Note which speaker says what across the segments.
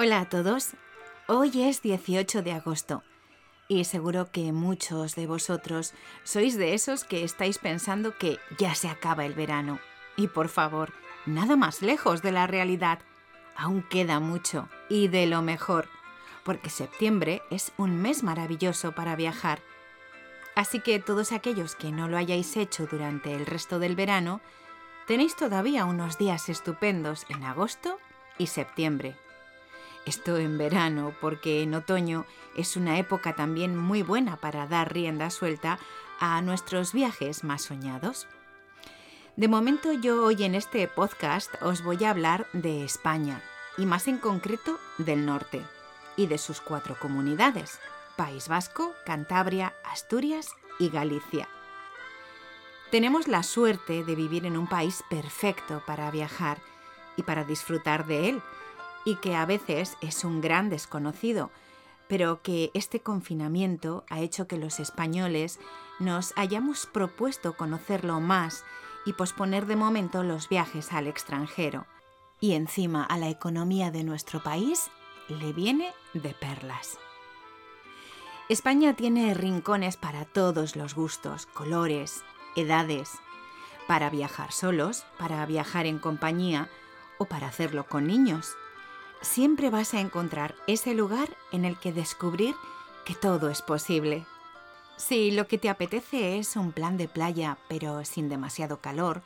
Speaker 1: Hola a todos. Hoy es 18 de agosto y seguro que muchos de vosotros sois de esos que estáis pensando que ya se acaba el verano. Y por favor, nada más lejos de la realidad. Aún queda mucho y de lo mejor, porque septiembre es un mes maravilloso para viajar. Así que todos aquellos que no lo hayáis hecho durante el resto del verano, tenéis todavía unos días estupendos en agosto y septiembre. Esto en verano, porque en otoño es una época también muy buena para dar rienda suelta a nuestros viajes más soñados. De momento yo hoy en este podcast os voy a hablar de España, y más en concreto del norte, y de sus cuatro comunidades, País Vasco, Cantabria, Asturias y Galicia. Tenemos la suerte de vivir en un país perfecto para viajar y para disfrutar de él, y que a veces es un gran desconocido, pero que este confinamiento ha hecho que los españoles nos hayamos propuesto conocerlo más y posponer de momento los viajes al extranjero. Y encima a la economía de nuestro país le viene de perlas. España tiene rincones para todos los gustos, colores, edades, para viajar solos, para viajar en compañía o para hacerlo con niños siempre vas a encontrar ese lugar en el que descubrir que todo es posible. Si lo que te apetece es un plan de playa, pero sin demasiado calor,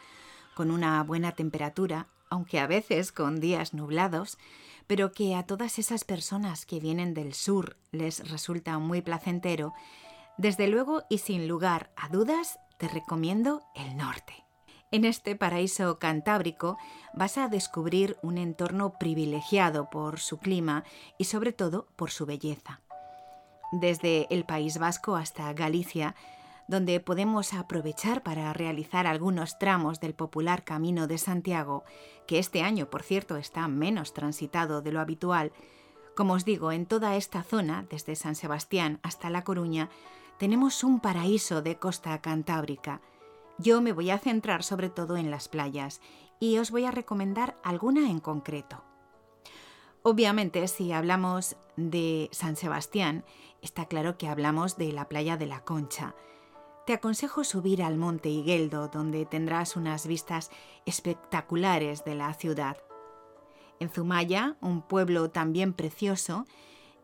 Speaker 1: con una buena temperatura, aunque a veces con días nublados, pero que a todas esas personas que vienen del sur les resulta muy placentero, desde luego y sin lugar a dudas te recomiendo el norte. En este paraíso cantábrico vas a descubrir un entorno privilegiado por su clima y sobre todo por su belleza. Desde el País Vasco hasta Galicia, donde podemos aprovechar para realizar algunos tramos del popular Camino de Santiago, que este año, por cierto, está menos transitado de lo habitual. Como os digo, en toda esta zona, desde San Sebastián hasta La Coruña, tenemos un paraíso de costa cantábrica, yo me voy a centrar sobre todo en las playas y os voy a recomendar alguna en concreto. Obviamente, si hablamos de San Sebastián, está claro que hablamos de la playa de la Concha. Te aconsejo subir al monte Higueldo, donde tendrás unas vistas espectaculares de la ciudad. En Zumaya, un pueblo también precioso,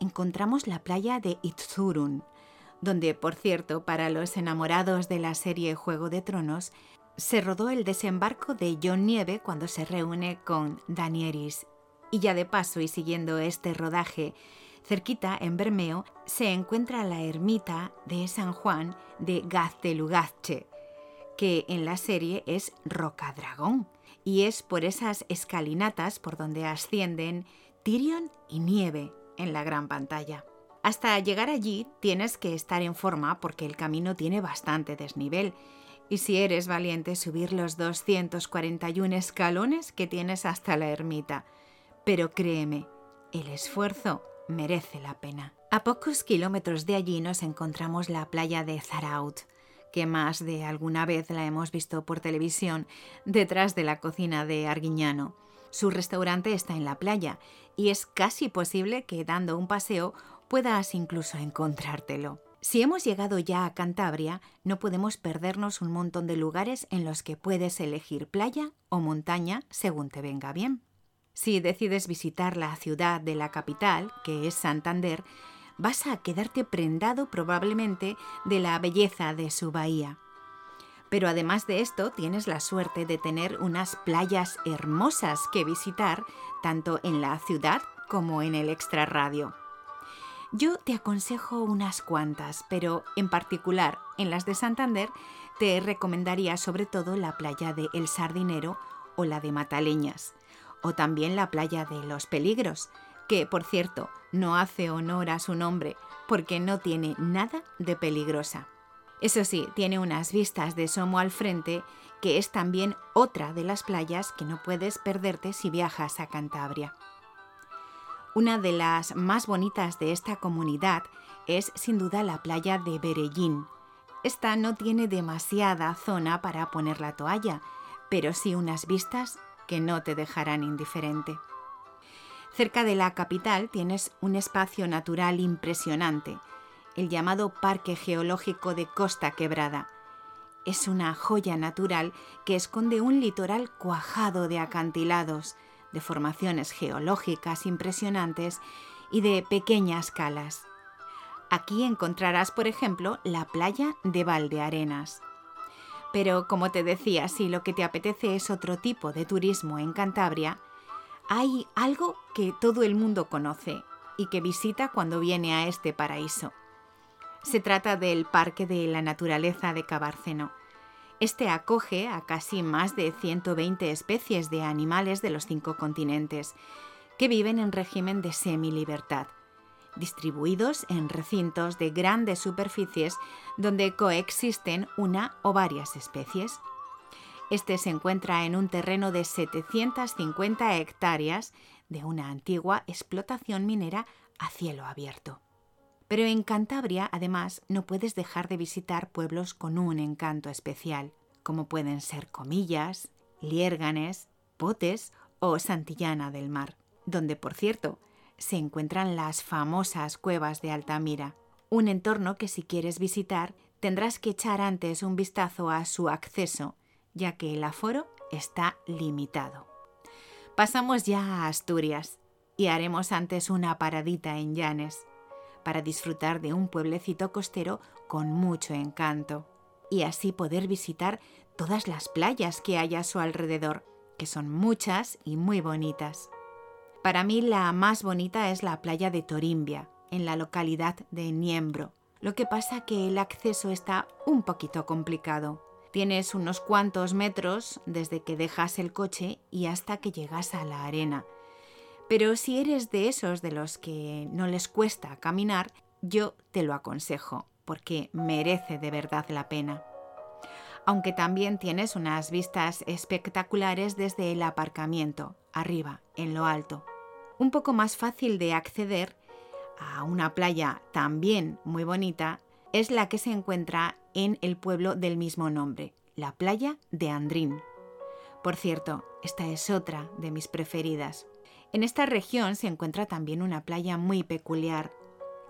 Speaker 1: encontramos la playa de Itzurun, donde, por cierto, para los enamorados de la serie Juego de Tronos, se rodó el desembarco de John Nieve cuando se reúne con Danieris. Y ya de paso y siguiendo este rodaje, cerquita en Bermeo se encuentra la ermita de San Juan de Gaztelugache, que en la serie es Rocadragón, y es por esas escalinatas por donde ascienden Tyrion y Nieve en la gran pantalla. Hasta llegar allí tienes que estar en forma porque el camino tiene bastante desnivel y si eres valiente subir los 241 escalones que tienes hasta la ermita. Pero créeme, el esfuerzo merece la pena. A pocos kilómetros de allí nos encontramos la playa de Zaraut, que más de alguna vez la hemos visto por televisión detrás de la cocina de Arguiñano. Su restaurante está en la playa y es casi posible que dando un paseo puedas incluso encontrártelo. Si hemos llegado ya a Cantabria, no podemos perdernos un montón de lugares en los que puedes elegir playa o montaña según te venga bien. Si decides visitar la ciudad de la capital, que es Santander, vas a quedarte prendado probablemente de la belleza de su bahía. Pero además de esto, tienes la suerte de tener unas playas hermosas que visitar, tanto en la ciudad como en el extrarradio. Yo te aconsejo unas cuantas, pero en particular en las de Santander te recomendaría sobre todo la playa de El Sardinero o la de Mataleñas, o también la playa de Los Peligros, que por cierto no hace honor a su nombre porque no tiene nada de peligrosa. Eso sí, tiene unas vistas de Somo al frente, que es también otra de las playas que no puedes perderte si viajas a Cantabria. Una de las más bonitas de esta comunidad es sin duda la playa de Berellín. Esta no tiene demasiada zona para poner la toalla, pero sí unas vistas que no te dejarán indiferente. Cerca de la capital tienes un espacio natural impresionante, el llamado Parque Geológico de Costa Quebrada. Es una joya natural que esconde un litoral cuajado de acantilados, de formaciones geológicas impresionantes y de pequeñas calas. Aquí encontrarás, por ejemplo, la playa de Valdearenas. Pero como te decía, si lo que te apetece es otro tipo de turismo en Cantabria, hay algo que todo el mundo conoce y que visita cuando viene a este paraíso. Se trata del Parque de la Naturaleza de Cabárceno. Este acoge a casi más de 120 especies de animales de los cinco continentes que viven en régimen de semi-libertad, distribuidos en recintos de grandes superficies donde coexisten una o varias especies. Este se encuentra en un terreno de 750 hectáreas de una antigua explotación minera a cielo abierto. Pero en Cantabria, además, no puedes dejar de visitar pueblos con un encanto especial, como pueden ser Comillas, Liérganes, Potes o Santillana del Mar, donde, por cierto, se encuentran las famosas cuevas de Altamira, un entorno que si quieres visitar tendrás que echar antes un vistazo a su acceso ya que el aforo está limitado. Pasamos ya a Asturias y haremos antes una paradita en Llanes para disfrutar de un pueblecito costero con mucho encanto y así poder visitar todas las playas que hay a su alrededor, que son muchas y muy bonitas. Para mí la más bonita es la playa de Torimbia, en la localidad de Niembro. Lo que pasa que el acceso está un poquito complicado. Tienes unos cuantos metros desde que dejas el coche y hasta que llegas a la arena. Pero si eres de esos de los que no les cuesta caminar, yo te lo aconsejo, porque merece de verdad la pena. Aunque también tienes unas vistas espectaculares desde el aparcamiento, arriba, en lo alto. Un poco más fácil de acceder a una playa también muy bonita es la que se encuentra en el pueblo del mismo nombre, la playa de Andrín. Por cierto, esta es otra de mis preferidas. En esta región se encuentra también una playa muy peculiar,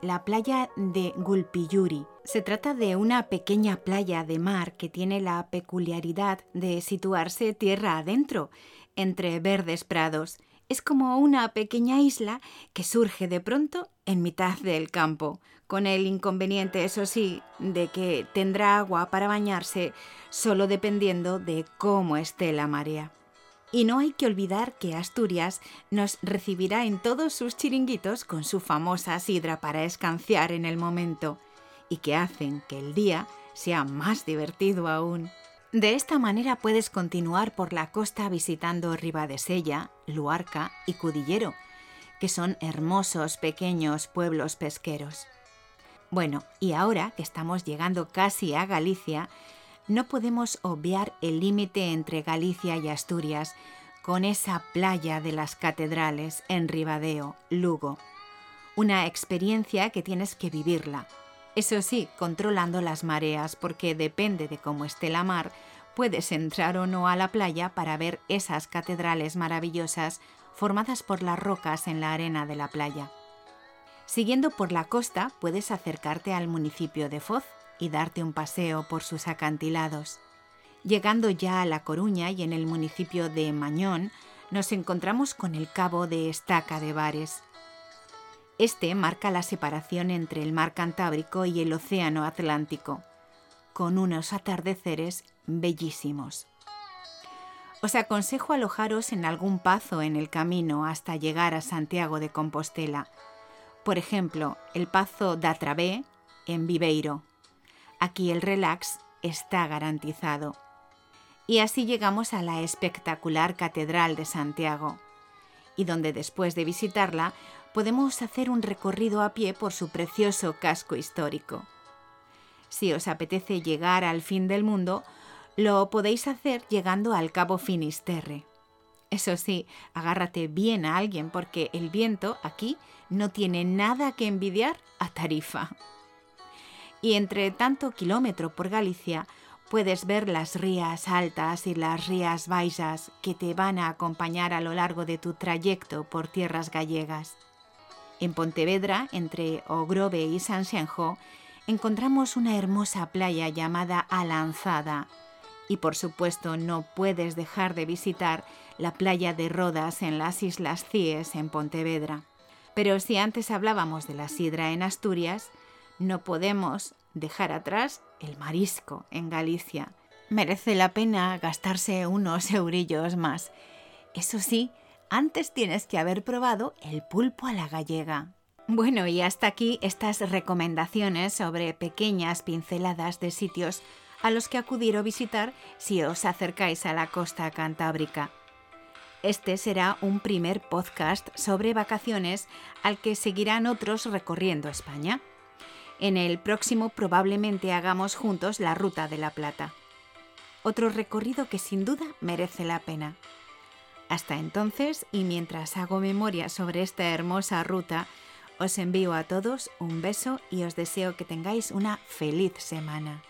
Speaker 1: la playa de Gulpiyuri. Se trata de una pequeña playa de mar que tiene la peculiaridad de situarse tierra adentro, entre verdes prados. Es como una pequeña isla que surge de pronto en mitad del campo, con el inconveniente, eso sí, de que tendrá agua para bañarse solo dependiendo de cómo esté la marea. Y no hay que olvidar que Asturias nos recibirá en todos sus chiringuitos con su famosa sidra para escanciar en el momento y que hacen que el día sea más divertido aún. De esta manera puedes continuar por la costa visitando Ribadesella, Luarca y Cudillero, que son hermosos pequeños pueblos pesqueros. Bueno, y ahora que estamos llegando casi a Galicia, no podemos obviar el límite entre Galicia y Asturias con esa playa de las catedrales en Ribadeo, Lugo. Una experiencia que tienes que vivirla. Eso sí, controlando las mareas, porque depende de cómo esté la mar, puedes entrar o no a la playa para ver esas catedrales maravillosas formadas por las rocas en la arena de la playa. Siguiendo por la costa puedes acercarte al municipio de Foz y darte un paseo por sus acantilados. Llegando ya a La Coruña y en el municipio de Mañón, nos encontramos con el cabo de Estaca de Bares. Este marca la separación entre el mar Cantábrico y el Océano Atlántico, con unos atardeceres bellísimos. Os aconsejo alojaros en algún pazo en el camino hasta llegar a Santiago de Compostela, por ejemplo, el Pazo da Travé en Viveiro. Aquí el relax está garantizado. Y así llegamos a la espectacular Catedral de Santiago, y donde después de visitarla podemos hacer un recorrido a pie por su precioso casco histórico. Si os apetece llegar al fin del mundo, lo podéis hacer llegando al Cabo Finisterre. Eso sí, agárrate bien a alguien porque el viento aquí no tiene nada que envidiar a Tarifa. Y entre tanto kilómetro por Galicia, puedes ver las rías altas y las rías baixas que te van a acompañar a lo largo de tu trayecto por tierras gallegas. En Pontevedra, entre Ogrove y Sanxenxo, encontramos una hermosa playa llamada Alanzada. Y por supuesto no puedes dejar de visitar la playa de Rodas en las Islas Cíes en Pontevedra. Pero si antes hablábamos de la sidra en Asturias, no podemos dejar atrás el marisco en Galicia. Merece la pena gastarse unos eurillos más. Eso sí, antes tienes que haber probado el pulpo a la gallega. Bueno, y hasta aquí estas recomendaciones sobre pequeñas pinceladas de sitios a los que acudir o visitar si os acercáis a la costa cantábrica. Este será un primer podcast sobre vacaciones al que seguirán otros recorriendo España. En el próximo probablemente hagamos juntos la Ruta de la Plata. Otro recorrido que sin duda merece la pena. Hasta entonces, y mientras hago memoria sobre esta hermosa ruta, os envío a todos un beso y os deseo que tengáis una feliz semana.